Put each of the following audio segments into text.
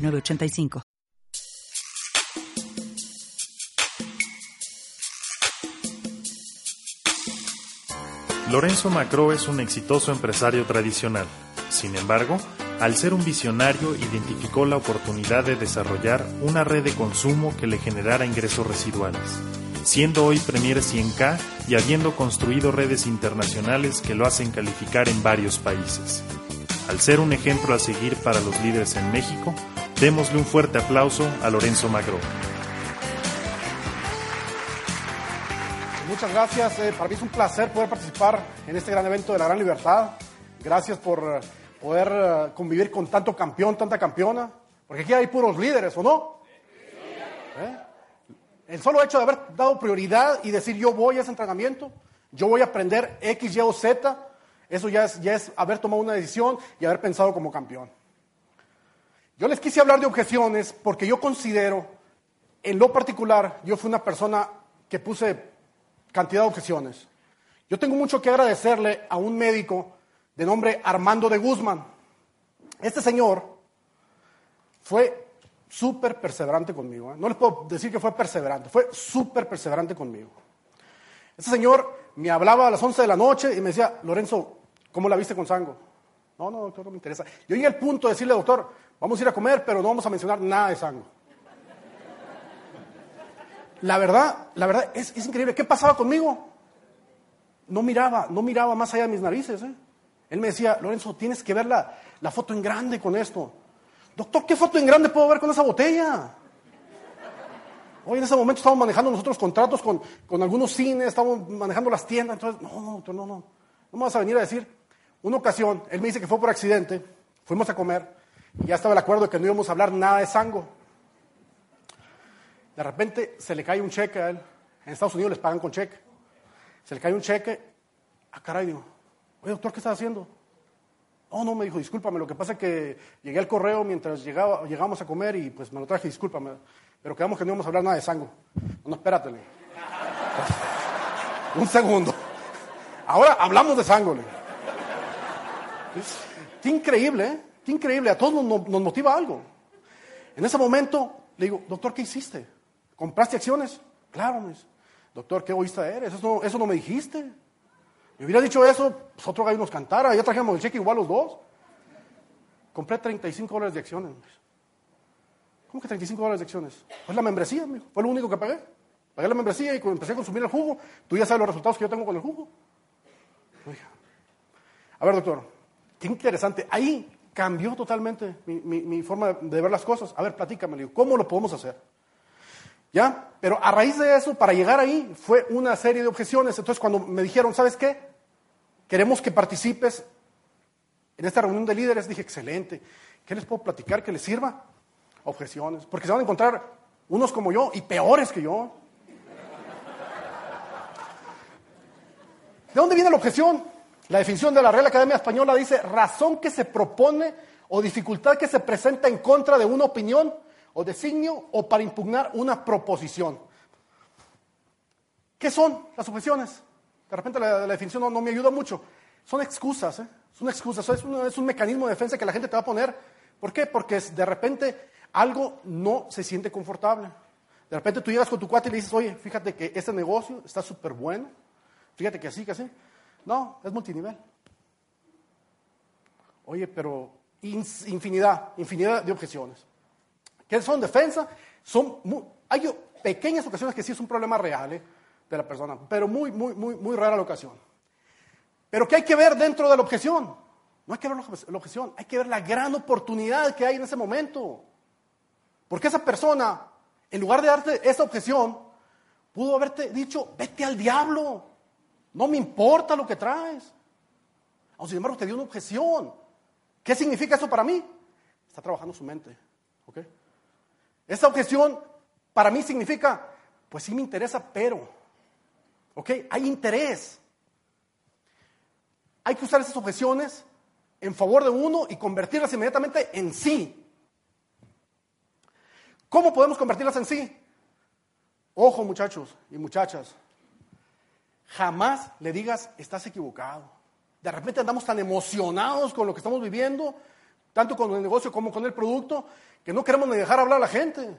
985. Lorenzo Macro es un exitoso empresario tradicional. Sin embargo, al ser un visionario, identificó la oportunidad de desarrollar una red de consumo que le generara ingresos residuales, siendo hoy Premier 100K y habiendo construido redes internacionales que lo hacen calificar en varios países. Al ser un ejemplo a seguir para los líderes en México, Démosle un fuerte aplauso a Lorenzo Magro. Muchas gracias. Eh, para mí es un placer poder participar en este gran evento de la Gran Libertad. Gracias por eh, poder eh, convivir con tanto campeón, tanta campeona. Porque aquí hay puros líderes, ¿o no? El solo hecho de haber dado prioridad y decir yo voy a ese entrenamiento, yo voy a aprender X, Y o Z, eso ya es, ya es haber tomado una decisión y haber pensado como campeón. Yo les quise hablar de objeciones porque yo considero, en lo particular, yo fui una persona que puse cantidad de objeciones. Yo tengo mucho que agradecerle a un médico de nombre Armando de Guzmán. Este señor fue súper perseverante conmigo. ¿eh? No les puedo decir que fue perseverante, fue súper perseverante conmigo. Este señor me hablaba a las 11 de la noche y me decía, Lorenzo, ¿cómo la viste con Sango? No, no, doctor, no me interesa. Yo llegué al punto de decirle, doctor, Vamos a ir a comer, pero no vamos a mencionar nada de sangre. La verdad, la verdad es, increíble. ¿Qué pasaba conmigo? No miraba, no miraba más allá de mis narices. ¿eh? Él me decía, Lorenzo, tienes que ver la, foto en grande con esto. Doctor, ¿qué foto en grande puedo ver con esa botella? Hoy en ese momento estamos manejando nosotros contratos con, con algunos cines, estamos manejando las tiendas. Entonces, no, no, doctor, no, no. No me vas a venir a decir. Una ocasión, él me dice que fue por accidente, fuimos a comer, ya estaba el acuerdo de que no íbamos a hablar nada de sango. De repente se le cae un cheque a él. En Estados Unidos les pagan con cheque. Se le cae un cheque. Ah, caray, digo, oye, doctor, ¿qué estás haciendo? Oh, no, me dijo, discúlpame, lo que pasa es que llegué al correo mientras llegaba, llegamos a comer y pues me lo traje, discúlpame. Pero quedamos que no íbamos a hablar nada de sango. No, espérate. un segundo. Ahora hablamos de sango. Qué increíble, ¿eh? Qué increíble, a todos nos, motiva algo. En ese momento le digo, doctor, ¿qué hiciste? ¿Compraste acciones? Claro, me doctor, qué egoísta eres, eso no, eso no me dijiste. Me hubiera dicho eso, pues otro gallo nos cantara, ya trajimos el cheque igual los dos. Compré 35 dólares de acciones. ¿Cómo que 35 dólares de acciones? Pues la membresía, fue lo único que pagué. Pagué la membresía y empecé a consumir el jugo. Tú ya sabes los resultados que yo tengo con el jugo. A ver, doctor, qué interesante. Ahí cambió totalmente mi, forma de ver las cosas. A ver, platícame, digo, ¿cómo lo podemos hacer? ¿Ya? Pero a raíz de eso, para llegar ahí, fue una serie de objeciones. Entonces, cuando me dijeron, ¿sabes qué? Queremos que participes en esta reunión de líderes, dije, excelente. ¿Qué les puedo platicar que les sirva? Objeciones. Porque se van a encontrar unos como yo y peores que yo. ¿De dónde viene la objeción? La definición de la Real Academia Española dice razón que se propone o dificultad que se presenta en contra de una opinión o designio o para impugnar una proposición. ¿Qué son las objeciones? De repente la, definición no, me ayuda mucho. Son excusas, ¿eh? son excusas, es un, mecanismo de defensa que la gente te va a poner. ¿Por qué? Porque de repente algo no se siente confortable. De repente tú llegas con tu cuate y le dices, oye, fíjate que este negocio está súper bueno, fíjate que así, que así. No, es multinivel. Oye, pero infinidad, infinidad de objeciones. ¿Qué son defensa? Son hay pequeñas ocasiones que sí es un problema real ¿eh? de la persona, pero muy, muy, muy, muy rara la ocasión. Pero ¿qué hay que ver dentro de la objeción? No hay que ver la objeción, hay que ver la gran oportunidad que hay en ese momento. Porque esa persona, en lugar de darte esa objeción, pudo haberte dicho, vete al diablo. No me importa lo que traes. O sin embargo, te dio una objeción. ¿Qué significa eso para mí? Está trabajando su mente. ¿Ok? Esta objeción para mí significa, pues sí me interesa, pero, ¿ok? Hay interés. Hay que usar esas objeciones en favor de uno y convertirlas inmediatamente en sí. ¿Cómo podemos convertirlas en sí? Ojo muchachos y muchachas, jamás le digas estás equivocado. De repente andamos tan emocionados con lo que estamos viviendo, tanto con el negocio como con el producto, que no queremos ni dejar hablar a la gente.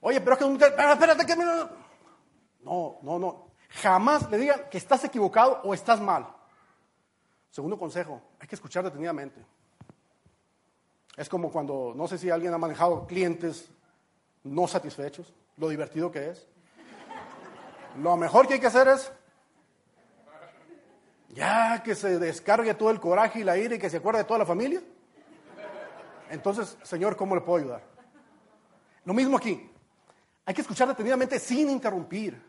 Oye, pero es que... Espérate, que... No, no, no. Jamás le digan que estás equivocado o estás mal. Segundo consejo, hay que escuchar detenidamente. Es como cuando, no sé si alguien ha manejado clientes no satisfechos, lo divertido que es. Lo mejor que hay que hacer es ya que se descargue todo el coraje y la ira y que se acuerde de toda la familia. Entonces, Señor, ¿cómo le puedo ayudar? Lo mismo aquí. Hay que escuchar detenidamente sin interrumpir.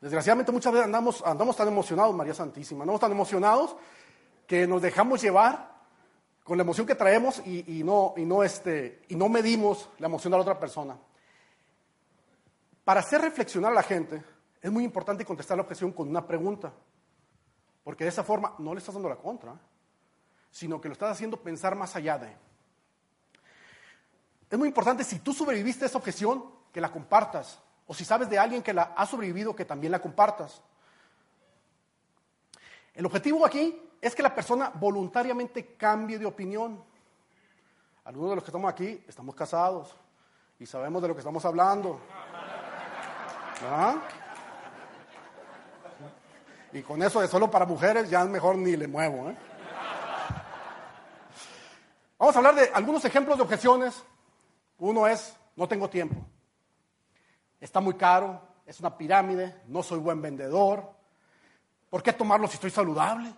Desgraciadamente muchas veces andamos, andamos tan emocionados, María Santísima, andamos tan emocionados que nos dejamos llevar con la emoción que traemos y, no, y, no, este, y no medimos la emoción de la otra persona. Para hacer reflexionar a la gente, es muy importante contestar la objeción con una pregunta, porque de esa forma no le estás dando la contra, sino que lo estás haciendo pensar más allá de. Es muy importante, si tú sobreviviste a esa objeción, que la compartas, o si sabes de alguien que la ha sobrevivido, que también la compartas. El objetivo aquí es que la persona voluntariamente cambie de opinión. Algunos de los que estamos aquí estamos casados y sabemos de lo que estamos hablando. ¿Ah? Y con eso de solo para mujeres ya mejor ni le muevo. ¿eh? Vamos a hablar de algunos ejemplos de objeciones. Uno es, no tengo tiempo. Está muy caro, es una pirámide, no soy buen vendedor. ¿Por qué tomarlo si estoy saludable?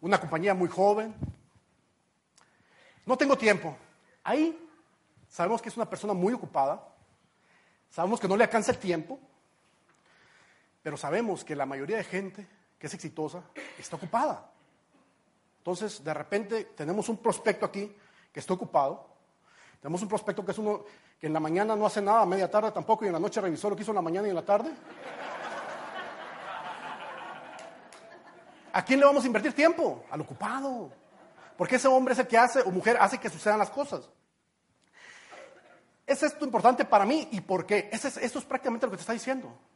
Una compañía muy joven. No tengo tiempo. Ahí sabemos que es una persona muy ocupada, Sabemos que no le alcanza el tiempo, pero sabemos que la mayoría de gente que es exitosa está ocupada. Entonces, de repente tenemos un prospecto aquí que está ocupado. Tenemos un prospecto que es uno que en la mañana no hace nada, a media tarde tampoco, y en la noche revisó lo que hizo en la mañana y en la tarde. ¿A quién le vamos a invertir tiempo? Al ocupado. Porque ese hombre es el que hace, o mujer hace que sucedan las cosas. ¿Es esto importante para mí y por qué? esto es prácticamente lo que te está diciendo.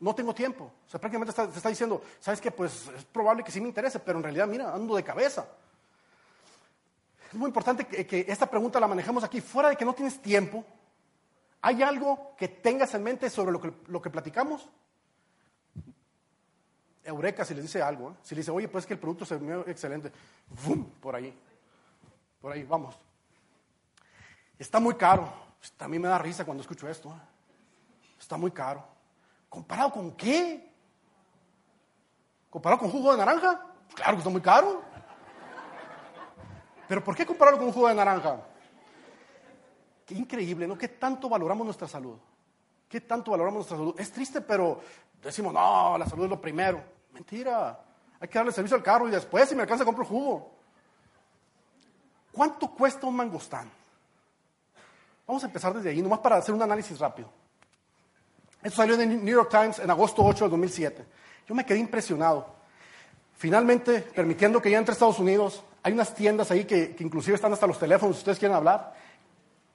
No tengo tiempo. O sea, prácticamente te está diciendo, ¿sabes qué? Pues es probable que sí me interese, pero en realidad, mira, ando de cabeza. Es muy importante que, esta pregunta la manejemos aquí. Fuera de que no tienes tiempo, ¿hay algo que tengas en mente sobre lo que, lo que platicamos? Eureka, si le dice algo. ¿eh? Si le dice, oye, pues que el producto se ve excelente. ¡Bum! Por ahí. Por ahí, vamos. Está muy caro. Pues, a mí me da risa cuando escucho esto. ¿eh? Está muy caro. ¿Comparado con qué? ¿Comparado con jugo de naranja? Claro que está muy caro. ¿Pero por qué compararlo con un jugo de naranja? Qué increíble, ¿no? ¿Qué tanto valoramos nuestra salud? ¿Qué tanto valoramos nuestra salud? Es triste, pero decimos, no, la salud es lo primero. Mentira. Hay que darle servicio al carro y después, si me alcanza, compro jugo. ¿Cuánto cuesta un mangostán? Vamos a empezar desde ahí, nomás para hacer un análisis rápido. Esto salió en el New York Times en agosto 8 de 2007. Yo me quedé impresionado. Finalmente, permitiendo que ya entre Estados Unidos, hay unas tiendas ahí que, inclusive están hasta los teléfonos, si ustedes quieren hablar.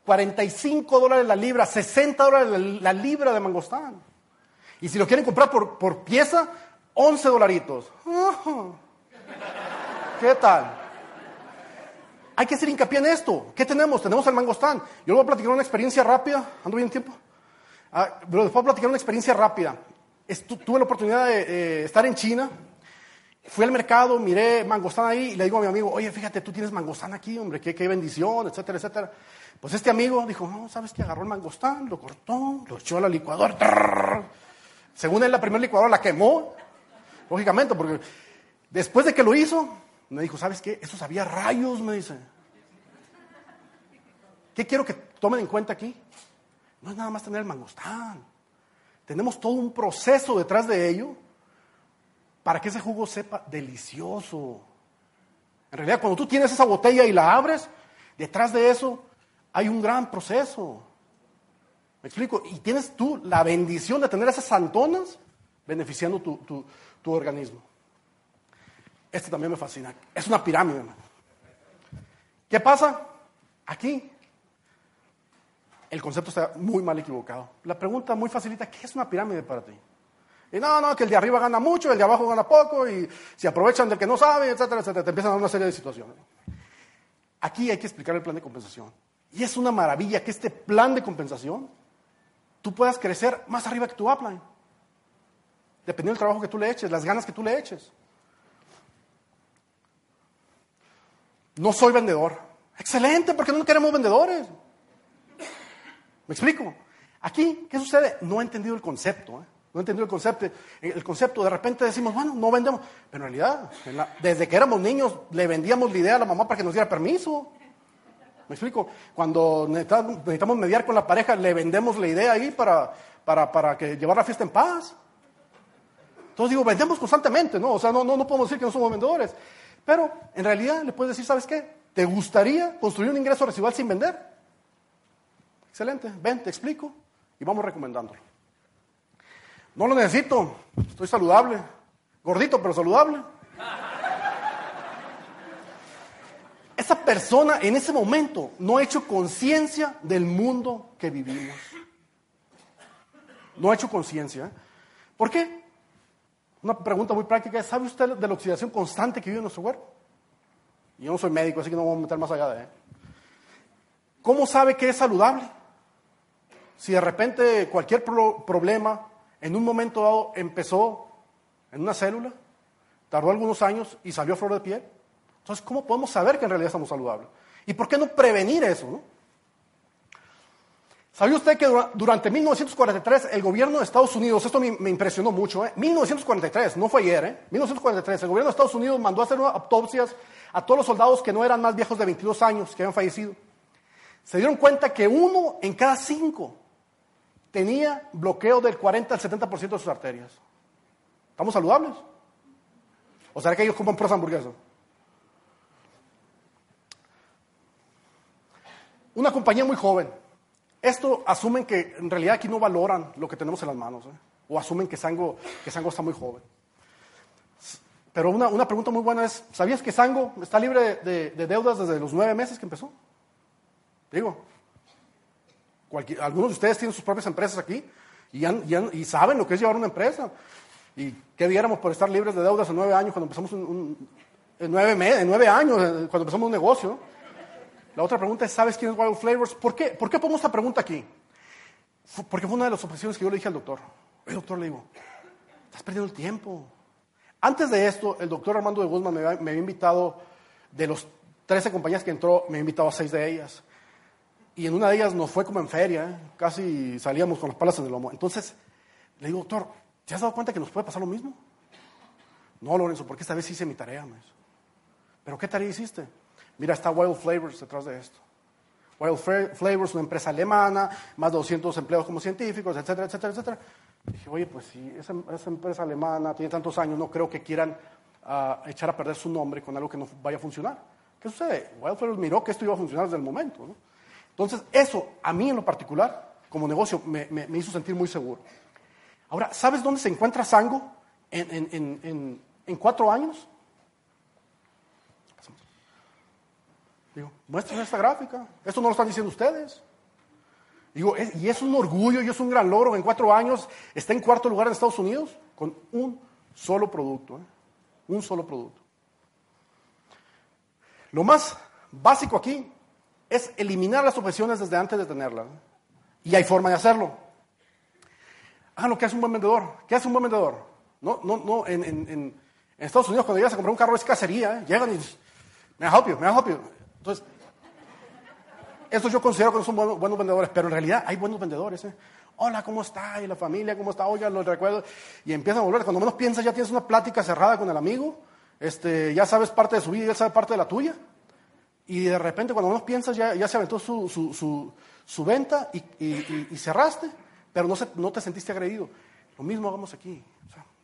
45 dólares la libra, 60 dólares la, libra de mangostán. Y si lo quieren comprar por, por pieza, 11 dolaritos. ¿Qué tal? hay que hacer hincapié en esto. ¿Qué tenemos? Tenemos el mangostán. Yo les voy a platicar una experiencia rápida. ¿Ando bien tiempo? Ah, pero les voy a platicar una experiencia rápida. tuve la oportunidad de estar en China. Fui al mercado, miré mangostán ahí y le digo a mi amigo, oye, fíjate, tú tienes mangostán aquí, hombre, qué, qué bendición, etcétera, etcétera. Pues este amigo dijo, no, ¿sabes qué? Agarró el mangostán, lo cortó, lo echó a la licuadora. Según él, la primera licuadora la quemó, lógicamente, porque después de que lo hizo, me dijo, ¿sabes qué? Eso sabía rayos, me dice. ¿Qué quiero que tomen en cuenta aquí? No es nada más tener el mangostán. Tenemos todo un proceso detrás de ello para que ese jugo sepa delicioso. En realidad, cuando tú tienes esa botella y la abres, detrás de eso hay un gran proceso. ¿Me explico? Y tienes tú la bendición de tener esas santonas beneficiando tu, tu, tu organismo. Este también me fascina. Es una pirámide. ¿Qué pasa? Aquí el concepto está muy mal equivocado. La pregunta muy facilita, ¿qué es una pirámide para ti? Y no, no, que el de arriba gana mucho, el de abajo gana poco, y se aprovechan del que no sabe, etcétera, etcétera. Te empiezan a dar una serie de situaciones. Aquí hay que explicar el plan de compensación. Y es una maravilla que este plan de compensación tú puedas crecer más arriba que tu upline. Dependiendo del trabajo que tú le eches, las ganas que tú le eches. No soy vendedor. Excelente, porque no queremos vendedores. ¿Me explico? Aquí, ¿qué sucede? No he entendido el concepto. ¿eh? No he entendido el concepto. El concepto, de repente decimos, bueno, no vendemos. Pero en realidad, desde que éramos niños, le vendíamos la idea a la mamá para que nos diera permiso. ¿Me explico? Cuando necesitamos, mediar con la pareja, le vendemos la idea ahí para, para, para que llevar la fiesta en paz. Entonces digo, vendemos constantemente, ¿no? O sea, no, no, no podemos decir que no somos vendedores. Pero en realidad le puedes decir, ¿sabes qué? ¿Te gustaría construir un ingreso residual sin vender? Excelente, ven, te explico y vamos recomendándolo. No lo necesito, estoy saludable, gordito pero saludable. Esa persona en ese momento no ha hecho conciencia del mundo que vivimos. No ha hecho conciencia. ¿Por qué? Una pregunta muy práctica ¿sabe usted de la oxidación constante que vive en nuestro cuerpo? Yo no soy médico, así que no voy a meter más allá de él. ¿Cómo sabe que es saludable? Si de repente cualquier problema en un momento dado empezó en una célula, tardó algunos años y salió a flor de piel, entonces ¿cómo podemos saber que en realidad estamos saludables? ¿Y por qué no prevenir eso? No? ¿Sabía usted que durante 1943 el gobierno de Estados Unidos, esto me, impresionó mucho, ¿eh? 1943, no fue ayer, ¿eh? 1943, el gobierno de Estados Unidos mandó a hacer autopsias a todos los soldados que no eran más viejos de 22 años, que habían fallecido. Se dieron cuenta que uno en cada cinco tenía bloqueo del 40 al 70% de sus arterias. ¿Estamos saludables? ¿O será que ellos comen pros hamburguesas? Una compañía muy joven. Esto asumen que en realidad aquí no valoran lo que tenemos en las manos. ¿eh? O asumen que Sango, que está muy joven. Pero una, una, pregunta muy buena es, ¿sabías que Sango está libre de deudas desde los nueve meses que empezó? Digo, algunos de ustedes tienen sus propias empresas aquí y, y, saben lo que es llevar una empresa. ¿Y qué diéramos por estar libres de deudas en nueve años cuando empezamos un, en, nueve en nueve años, eh, cuando empezamos un negocio? La otra pregunta es, ¿sabes quién es Wild Flavors? ¿Por qué, ¿Por qué pongo esta pregunta aquí? Porque fue una de las objeciones que yo le dije al doctor. El doctor le digo, estás perdiendo el tiempo. Antes de esto, el doctor Armando de Guzmán me, había invitado, de los 13 compañías que entró, me había invitado a seis de ellas. Y en una de ellas nos fue como en feria, casi salíamos con las palas en el lomo. Entonces, le digo, doctor, ¿te has dado cuenta que nos puede pasar lo mismo? No, Lorenzo, porque esta vez hice mi tarea. ¿Pero qué tarea hiciste? Mira, está Wild Flavors detrás de esto. Wild Flavors, una empresa alemana, más de 200 empleados como científicos, etcétera, etcétera, etcétera. dije, oye, pues si esa, empresa alemana tiene tantos años, no creo que quieran ah, echar a perder su nombre con algo que no vaya a funcionar. ¿Qué sucede? Wild Flavors miró que esto iba a funcionar desde el momento. ¿no? Entonces, eso a mí en lo particular, como negocio, me, hizo sentir muy seguro. Ahora, ¿sabes dónde se encuentra Sango en, cuatro años? Digo, muéstrenme esta gráfica. Esto no lo están diciendo ustedes. Digo, y es un orgullo y es un gran logro. En cuatro años está en cuarto lugar en Estados Unidos con un solo producto. ¿eh? Un solo producto. Lo más básico aquí es eliminar las objeciones desde antes de tenerlas. Y hay forma de hacerlo. Ah, lo que hace un buen vendedor. ¿Qué hace un buen vendedor? No, no, no. En, Estados Unidos, cuando llegas a comprar un carro, es cacería. ¿eh? Llegan y me help you, me help you. Entonces, eso yo considero que no son buenos, vendedores, pero en realidad hay buenos vendedores. ¿eh? Hola, ¿cómo está? ¿Y la familia cómo está? Oye, los recuerdo. Y empiezan a volver. Cuando menos piensas, ya tienes una plática cerrada con el amigo. Este, ya sabes parte de su vida y él parte de la tuya. Y de repente, cuando uno piensas, ya, ya se aventó su, su, su, venta y, y, cerraste, pero no, se, no te sentiste agredido. Lo mismo hagamos aquí.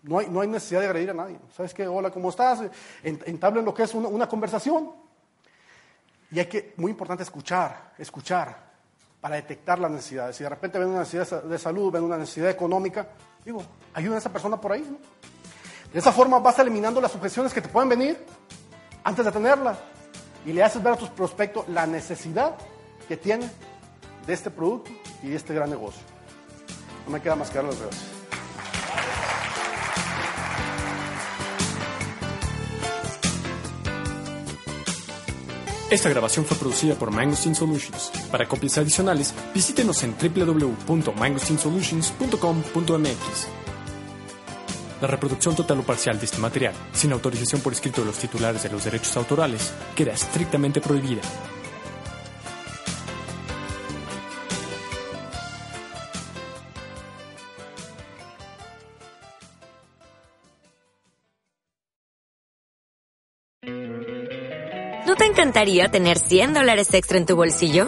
no, hay, no hay necesidad de agredir a nadie. ¿Sabes qué? Hola, ¿cómo estás? Entablen lo que es una, una conversación. Y hay que, muy importante, escuchar, escuchar para detectar las necesidades. Si de repente ven una necesidad de salud, ven una necesidad económica, digo, ayuda a esa persona por ahí. ¿no? De esa forma vas eliminando las objeciones que te pueden venir antes de tenerla y le haces ver a tus prospectos la necesidad que tiene de este producto y de este gran negocio. No me queda más que dar las gracias. Esta grabación fue producida por Mangosteen Solutions. Para copias adicionales, visítenos en www.mangosteensolutions.com.mx. La reproducción total o parcial de este material, sin autorización por escrito de los titulares de los derechos autorales, queda estrictamente prohibida. ¿No te encantaría tener 100 dólares extra en tu bolsillo?